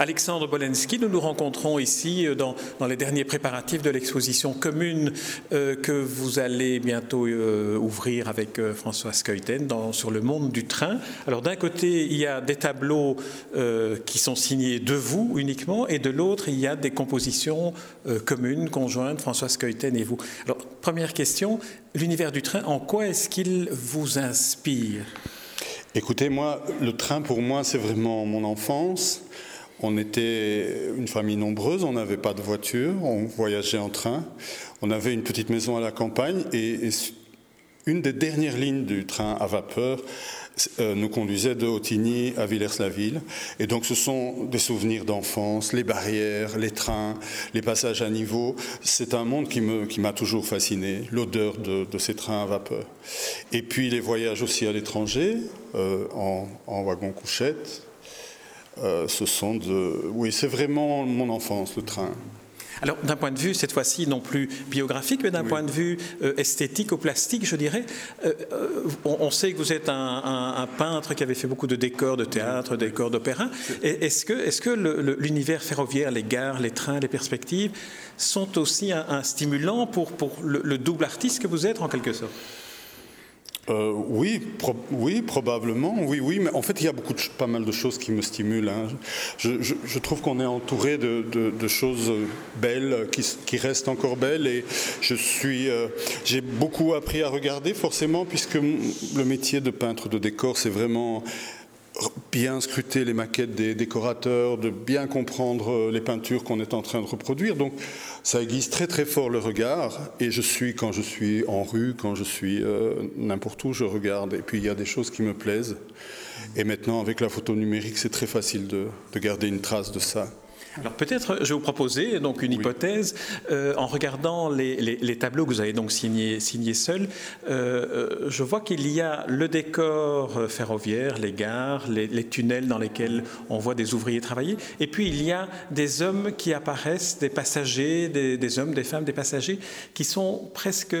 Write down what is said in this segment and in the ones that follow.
Alexandre Bolensky, nous nous rencontrons ici euh, dans, les derniers préparatifs de l'exposition commune euh, que vous allez bientôt euh, ouvrir avec François Skeuten sur le monde du train. Alors d'un côté, il y a des tableaux qui sont signés de vous uniquement, et de l'autre, il y a des compositions communes, conjointes, François Skeuten et vous. Alors première question, l'univers du train, en quoi est-ce qu'il vous inspire? Écoutez, moi, le train pour moi, c'est vraiment mon enfance. On était une famille nombreuse, on n'avait pas de voiture, on voyageait en train. On avait une petite maison à la campagne et, une des dernières lignes du train à vapeur euh, nous conduisait de Hautigny à Villers-la-Ville. Et donc ce sont des souvenirs d'enfance, les barrières, les trains, les passages à niveau. C'est un monde qui m'a qui toujours fasciné, l'odeur de, ces trains à vapeur. Et puis les voyages aussi à l'étranger, euh, en, en wagon couchette, euh, ce sont de... Oui, c'est vraiment mon enfance, le train. Alors, d'un point de vue, cette fois-ci, non plus biographique, mais d'un point de vue euh, esthétique ou plastique, je dirais, euh, on, sait que vous êtes un, peintre qui avait fait beaucoup de décors de théâtre, de décors d'opéra. Est-ce que, est que l'univers ferroviaire, les gares, les trains, les perspectives sont aussi un, stimulant pour, pour le double artiste que vous êtes, en quelque sorte? Euh, oui, oui, probablement, oui, oui, mais en fait, il y a beaucoup de, pas mal de choses qui me stimulent. Hein. Je, trouve qu'on est entouré de, choses belles, qui, restent encore belles, et je suis, euh, j'ai beaucoup appris à regarder, forcément, puisque le métier de peintre de décor, c'est vraiment bien scruter les maquettes des décorateurs, de bien comprendre les peintures qu'on est en train de reproduire. Donc ça aiguise très très fort le regard et je suis, quand je suis en rue, quand je suis euh, n'importe où, je regarde. Et puis il y a des choses qui me plaisent. Et maintenant avec la photo numérique, c'est très facile de garder une trace de ça. Alors peut-être je vais vous proposer donc une hypothèse euh, en regardant les, tableaux que vous avez donc signés, signés seuls. Euh, euh, je vois qu'il y a le décor ferroviaire, les gares, les, tunnels dans lesquels on voit des ouvriers travailler, et puis il y a des hommes qui apparaissent, des passagers, des, hommes, des femmes, des passagers qui sont presque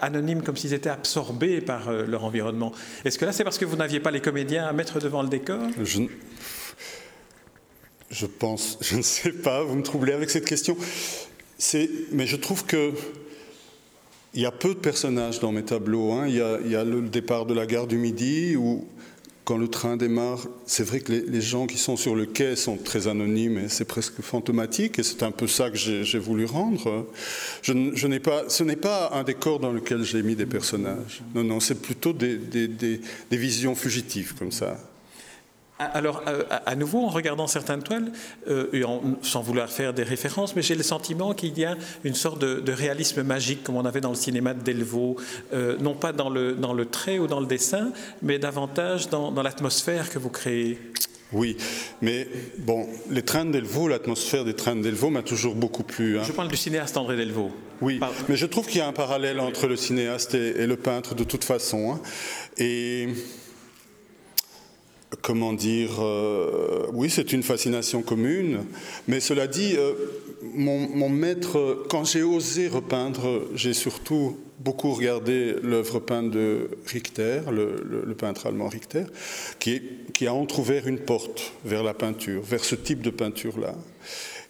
anonymes, comme s'ils étaient absorbés par leur environnement. Est-ce que là c'est parce que vous n'aviez pas les comédiens à mettre devant le décor? Je pense, je ne sais pas, vous me troublez avec cette question. Mais je trouve que il y a peu de personnages dans mes tableaux. Hein. Il, y a, le départ de la gare du Midi où, quand le train démarre, c'est vrai que les, gens qui sont sur le quai sont très anonymes et c'est presque fantomatique. Et c'est un peu ça que j'ai voulu rendre. Je, ce n'est pas un décor dans lequel j'ai mis des personnages. Non, non, c'est plutôt des visions fugitives comme ça. Alors, euh, à nouveau, en regardant certaines toiles, euh, sans vouloir faire des références, mais j'ai le sentiment qu'il y a une sorte de, réalisme magique, comme on avait dans le cinéma de Delvaux, euh, non pas dans le, dans le trait ou dans le dessin, mais davantage dans, l'atmosphère que vous créez. Oui, mais bon, les trains de Delvaux, l'atmosphère des trains de Delvaux m'a toujours beaucoup plu. Hein. Je parle du cinéaste André Delvaux. Oui, mais je trouve qu'il y a un parallèle entre le cinéaste et, le peintre de toute façon. Hein. Et comment dire, euh, oui, c'est une fascination commune, mais cela dit, euh, mon, maître, quand j'ai osé repeindre, j'ai surtout beaucoup regardé l'œuvre peinte de Richter, le, peintre allemand Richter, qui, a entrouvert une porte vers la peinture, vers ce type de peinture-là.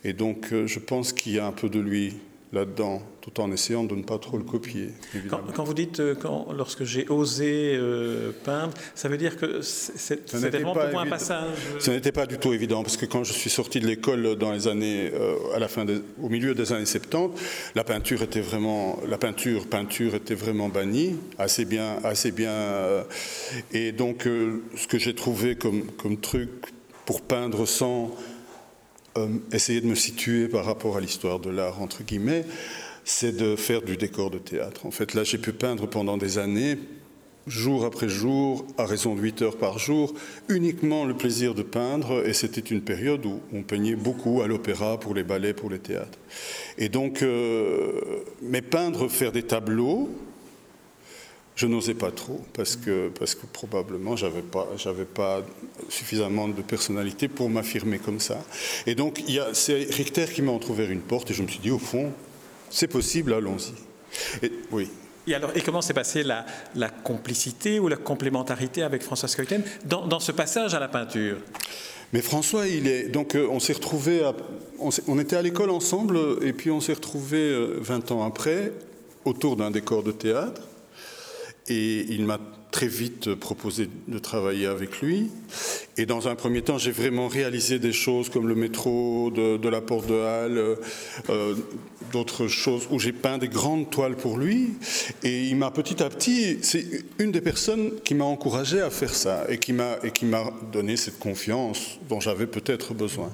Et donc, euh, je pense qu'il y a un peu de lui là-dedans, tout en essayant de ne pas trop le copier. Quand, vous dites, euh, quand, lorsque j'ai osé euh, peindre, ça veut dire que c'était vraiment pour moi un passage euh, Ce n'était pas du tout évident, parce que quand je suis sorti de l'école dans les années, à la fin au milieu des années 70, la peinture était vraiment, la peinture, peinture était vraiment bannie, assez bien, assez bien. et donc, ce que j'ai trouvé comme, comme truc pour peindre sans euh, essayer de me situer par rapport à l'histoire de l'art, entre guillemets, c'est de faire du décor de théâtre. En fait, là, j'ai pu peindre pendant des années, jour après jour, à raison de 8 heures par jour, uniquement le plaisir de peindre, et c'était une période où on peignait beaucoup à l'opéra, pour les ballets, pour les théâtres. Et donc, euh, mais peindre, faire des tableaux, je n'osais pas trop parce que, parce que probablement j'avais pas, j'avais pas suffisamment de personnalité pour m'affirmer comme ça. Et donc c'est Richter qui m'a entrouvert une porte et je me suis dit au fond, c'est possible, allons-y. Oui. Et alors, et comment s'est passée la, complicité ou la complémentarité avec François Skeuten dans, ce passage à la peinture? Mais François, il est donc euh, on s'est retrouvé, on, était à l'école ensemble et puis on s'est retrouvé 20 ans après autour d'un décor de théâtre et il m'a très vite proposé de travailler avec lui. Et dans un premier temps, j'ai vraiment réalisé des choses comme le métro de, la Porte de Halle, euh, d'autres choses où j'ai peint des grandes toiles pour lui. Et il m'a petit à petit, c'est une des personnes qui m'a encouragé à faire ça et qui m'a et qui m'a donné cette confiance dont j'avais peut-être besoin.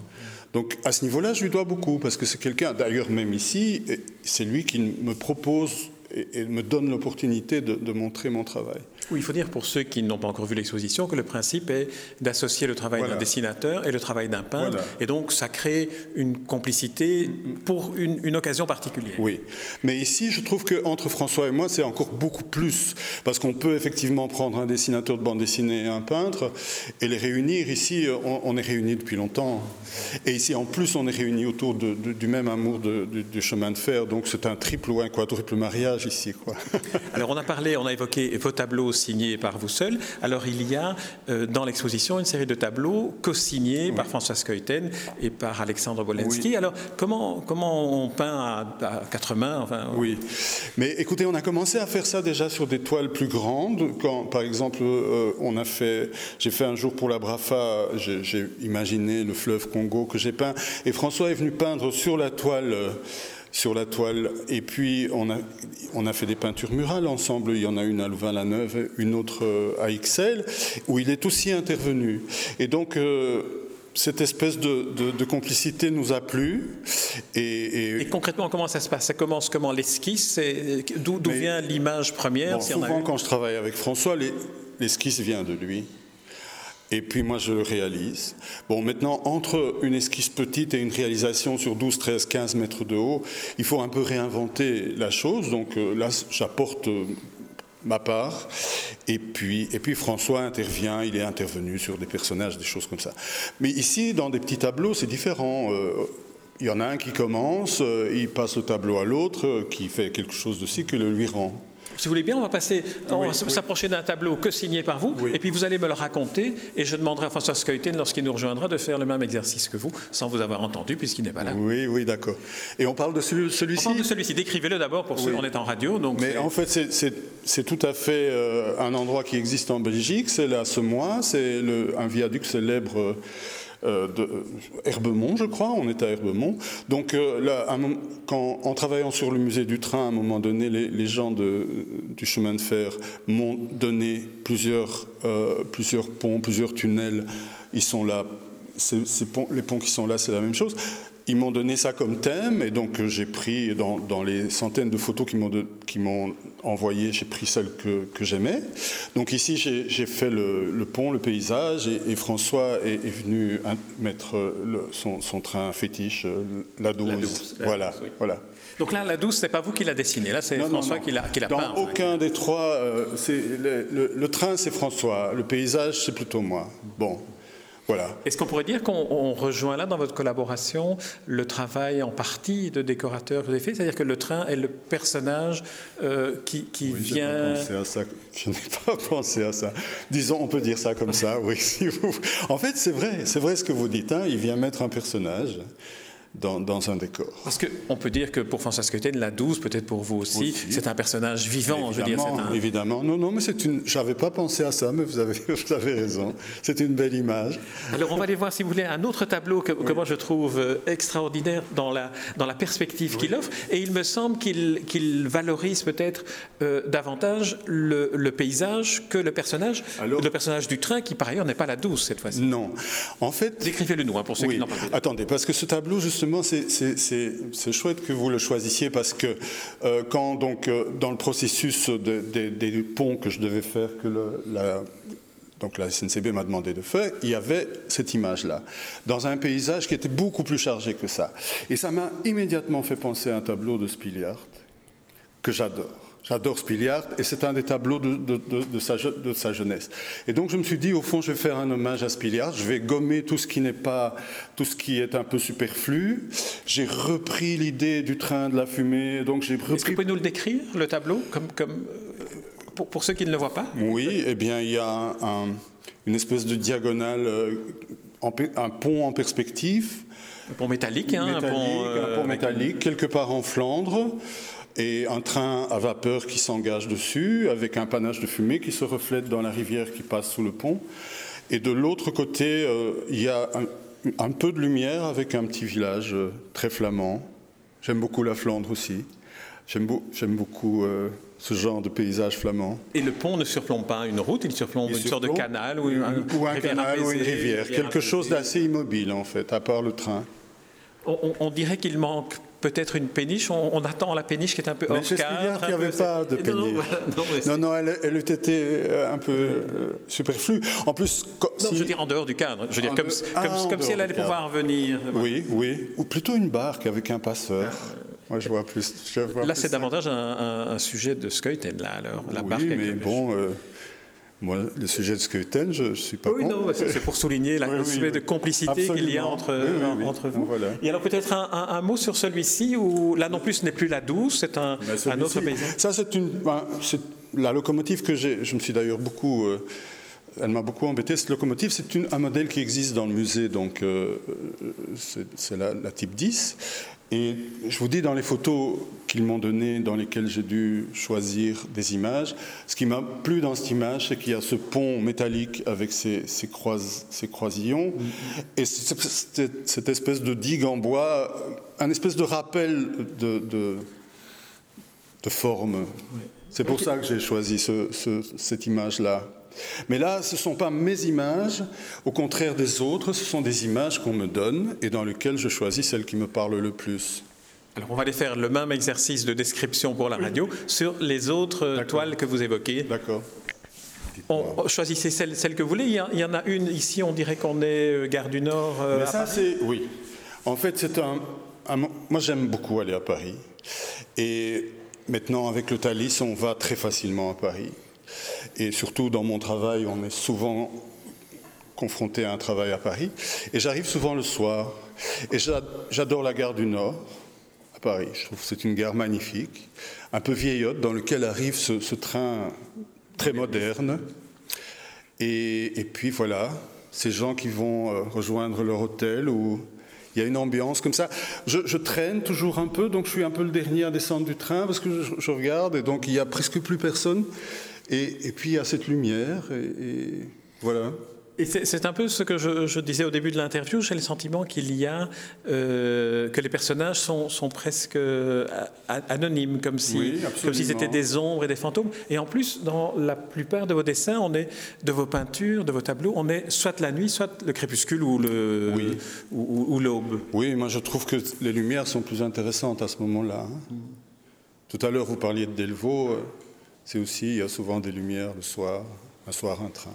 Donc à ce niveau-là, je lui dois beaucoup parce que c'est quelqu'un, d'ailleurs même ici, c'est lui qui me propose et, me donne l'opportunité de, montrer mon travail. Oui, il faut dire pour ceux qui n'ont pas encore vu l'exposition que le principe est d'associer le travail d'un dessinateur et le travail d'un peintre, et donc ça crée une complicité pour une, occasion particulière. Oui, mais ici je trouve qu'entre François et moi c'est encore beaucoup plus, parce qu'on peut effectivement prendre un dessinateur de bande dessinée et un peintre et les réunir. Ici on, est réunis depuis longtemps, et ici en plus on est réunis autour du même amour du chemin de fer, donc c'est un triple ou un quadruple mariage ici. Quoi. Alors on a parlé, on a évoqué vos tableaux signés par vous seul. Alors il y a euh, dans l'exposition une série de tableaux co-signés par François Skeuten et par Alexandre Bolensky. Alors comment, comment on peint à, quatre mains enfin, Oui, mais écoutez, on a commencé à faire ça déjà sur des toiles plus grandes. Quand par exemple euh, on a fait, j'ai fait un jour pour la Brafa, j'ai imaginé le fleuve Congo que j'ai peint et François est venu peindre sur la toile. Euh, sur la toile. Et puis, on a, on a fait des peintures murales ensemble. Il y en a une à Louvain-la-Neuve, une autre euh, à Ixelles, où il est aussi intervenu. Et donc, euh, cette espèce de, complicité nous a plu. Et, concrètement, comment ça se passe? Ça commence comment? L'esquisse D'où vient l'image première Souvent, quand je travaille avec François, l'esquisse vient de lui. Et puis moi, je le réalise. Bon, maintenant, entre une esquisse petite et une réalisation sur 12, 13, 15 mètres de haut, il faut un peu réinventer la chose. Donc euh, là, j'apporte euh, ma part. Et puis, et puis François intervient, il est intervenu sur des personnages, des choses comme ça. Mais ici, dans des petits tableaux, c'est différent. Euh, il y en a un qui commence, il passe le tableau à l'autre, qui fait quelque chose de ci, que le lui rend. Si vous voulez bien, on va passer, on va s'approcher d'un tableau que signé par vous, et puis vous allez me le raconter, et je demanderai à François Skeuten, lorsqu'il nous rejoindra, de faire le même exercice que vous, sans vous avoir entendu, puisqu'il n'est pas là. Oui, oui, d'accord. Et on parle de celui-ci? On parle de celui-ci. Décrivez-le d'abord pour ceux qui est en radio. Donc Mais en fait, c'est tout à fait euh, un endroit qui existe en Belgique. C'est la Semois, c'est un viaduc célèbre. Euh, de euh, Herbemont, je crois, on est à Herbemont. Donc euh, là, quand, en travaillant sur le musée du train, à un moment donné, les, gens du chemin de fer m'ont donné plusieurs, plusieurs ponts, plusieurs tunnels. Ils sont là. les ponts qui sont là, c'est la même chose. Ils m'ont donné ça comme thème et donc j'ai pris dans, les centaines de photos qu'ils m'ont envoyées, j'ai pris celle que, j'aimais. Donc ici j'ai fait le, pont, le paysage et, François est, venu mettre son, train fétiche, euh, la douce. voilà, voilà. Donc là, la douce, c'est pas vous qui l'a dessiné, là c'est François qui l'a peint. Dans aucun des trois, euh, le, le train c'est François, le paysage c'est plutôt moi. Bon, est-ce qu'on pourrait dire qu'on rejoint là dans votre collaboration le travail en partie de décorateur que vous avez fait? C'est-à-dire que le train est le personnage euh, qui, qui oui, vient. Pensé à ça. Je n'ai pas pensé à ça. Disons, on peut dire ça comme ça, oui. En fait, c'est vrai, c'est vrai ce que vous dites. Hein. Il vient mettre un personnage dans, un décor. Parce qu'on peut dire que pour François Skeuten, la douce, peut-être pour vous aussi, c'est un personnage vivant, je veux dire. Évidemment, non, non, mais c'est une. J'avais pas pensé à ça, mais vous avez, vous avez raison. C'est une belle image. Alors on va aller voir, si vous voulez, un autre tableau que, moi je trouve euh, extraordinaire dans la, dans la perspective qu'il offre, et il me semble qu'il valorise peut-être euh, davantage le, paysage que le personnage, le personnage du train, qui par ailleurs n'est pas la douce cette fois-ci. Non, en fait. Décrivez-le nous, hein, pour ceux qui n'en parlent pas. Attendez, parce que ce tableau, justement justement, c'est chouette que vous le choisissiez parce que euh, quand, euh, dans le processus des ponts que je devais faire, que la, donc SNCB m'a demandé de faire, il y avait cette image-là, dans un paysage qui était beaucoup plus chargé que ça. Et ça m'a immédiatement fait penser à un tableau de Spiliart, que j'adore. J'adore Spiliard et c'est un des tableaux de, sa, de, sa, jeunesse. Et donc je me suis dit, au fond, je vais faire un hommage à Spiliard. Je vais gommer tout ce qui n'est pas, tout ce qui est un peu superflu. J'ai repris l'idée du train de la fumée. Donc j'ai repris. Est-ce que vous pouvez nous le décrire, le tableau, comme, comme pour, pour, ceux qui ne le voient pas? Oui, eh bien il y a une espèce de diagonale, euh, un pont en perspective. Un pont métallique, hein, un pont, un pont euh, métallique, quelque part en Flandre et un train à vapeur qui s'engage dessus, avec un panache de fumée qui se reflète dans la rivière qui passe sous le pont. Et de l'autre côté, euh, il y a un, peu de lumière avec un petit village euh, très flamand. J'aime beaucoup la Flandre aussi. J'aime beaucoup euh, ce genre de paysage flamand. Et le pont ne surplombe pas une route, il surplombe une sorte de canal ou, un, ou un canal ou une rivière, quelque chose d'assez immobile en fait, à part le train. on dirait qu'il manque peut-être une péniche. On, attend la péniche qui est un peu hors cadre. il n'y avait pas de péniche. Non, non, elle, elle, eût été euh, un peu euh, superflue. En plus, non, je veux dire en dehors du cadre. Je veux dire comme, ah, comme, si elle allait pouvoir venir. Oui, oui. Ou plutôt une barque avec un passeur. Moi, je vois plus. là, c'est davantage un, sujet de Skeuten, là, alors. La oui, mais bon. Euh, moi, le sujet de Skeuten, je ne suis pas. Oui, non, c'est pour souligner la de complicité qu'il y a entre, entre vous. Et alors, peut-être un, mot sur celui-ci, où là non plus, ce n'est plus la douce, c'est un, un, autre paysage. Ça, c'est une. Ben, la locomotive que j'ai. Je me suis d'ailleurs beaucoup. Euh, elle m'a beaucoup embêté. Cette locomotive, c'est un modèle qui existe dans le musée, donc euh, euh, c'est la, la, type 10. Et je vous dis, dans les photos qu'ils m'ont données, dans lesquelles j'ai dû choisir des images, ce qui m'a plu dans cette image, c'est qu'il y a ce pont métallique avec ses, ses, croisillons, et cette, espèce de digue en bois, un espèce de rappel de, de, forme. C'est pour ça que j'ai choisi cette image-là. Mais là, ce ne sont pas mes images, au contraire des autres, ce sont des images qu'on me donne et dans lesquelles je choisis celles qui me parlent le plus. Alors on va aller faire le même exercice de description pour la radio sur les autres toiles que vous évoquez. D'accord. choisissez celle, celle, que vous voulez. Il y, en a une ici, on dirait qu'on est euh, Gare du Nord. Euh, ça, c'est. Oui. En fait, c'est un, un. Moi, j'aime beaucoup aller à Paris. Et maintenant, avec le Thalys, on va très facilement à Paris. Et surtout dans mon travail, on est souvent confronté à un travail à Paris. Et j'arrive souvent le soir. Et j'adore la gare du Nord à Paris. Je trouve que c'est une gare magnifique, un peu vieillotte, dans lequel arrive ce, train très moderne. Et, puis voilà, ces gens qui vont euh, rejoindre leur hôtel où il y a une ambiance comme ça. Je, traîne toujours un peu, donc je suis un peu le dernier à descendre du train parce que je, regarde et donc il n'y a presque plus personne. Et, puis il y a cette lumière, et, voilà. Et c'est un peu ce que je, disais au début de l'interview. J'ai le sentiment qu'il y a euh, que les personnages sont, sont presque euh, anonymes, comme si, comme si c'était des ombres et des fantômes. Et en plus, dans la plupart de vos dessins, on est de vos peintures, de vos tableaux, on est soit la nuit, soit le crépuscule ou le ou, l'aube. Oui, moi je trouve que les lumières sont plus intéressantes à ce moment-là. Hein. Tout à l'heure, vous parliez de Delvaux. C'est aussi, il y a souvent des lumières le soir, un soir, un train.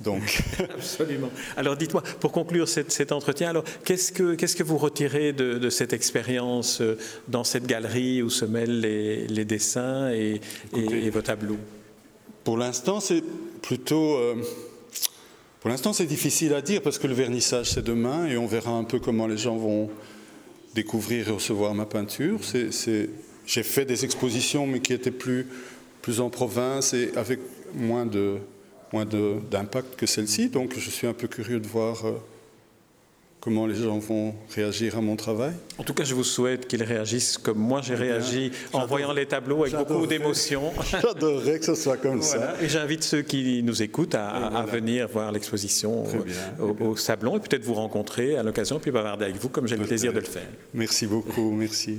Donc. Absolument. Alors dites-moi, pour conclure cet, entretien, alors qu'est-ce que, qu'est-ce que vous retirez de, cette expérience euh, dans cette galerie où se mêlent les, dessins et, vos tableaux? Pour l'instant, c'est plutôt. Euh, pour l'instant, c'est difficile à dire parce que le vernissage, c'est demain et on verra un peu comment les gens vont découvrir et recevoir ma peinture. C'est, j'ai fait des expositions, mais qui étaient plus plus en province et avec moins de moins d'impact que celle-ci. Donc je suis un peu curieux de voir euh, comment les gens vont réagir à mon travail. En tout cas, je vous souhaite qu'ils réagissent comme moi j'ai eh réagi en voyant les tableaux avec beaucoup d'émotion. J'adorerais que ce soit comme ça. Et j'invite ceux qui nous écoutent à, venir voir l'exposition au, au, Sablon et peut-être vous rencontrer à l'occasion puis bavarder avec vous comme j'ai le plaisir de le faire. Merci beaucoup, merci.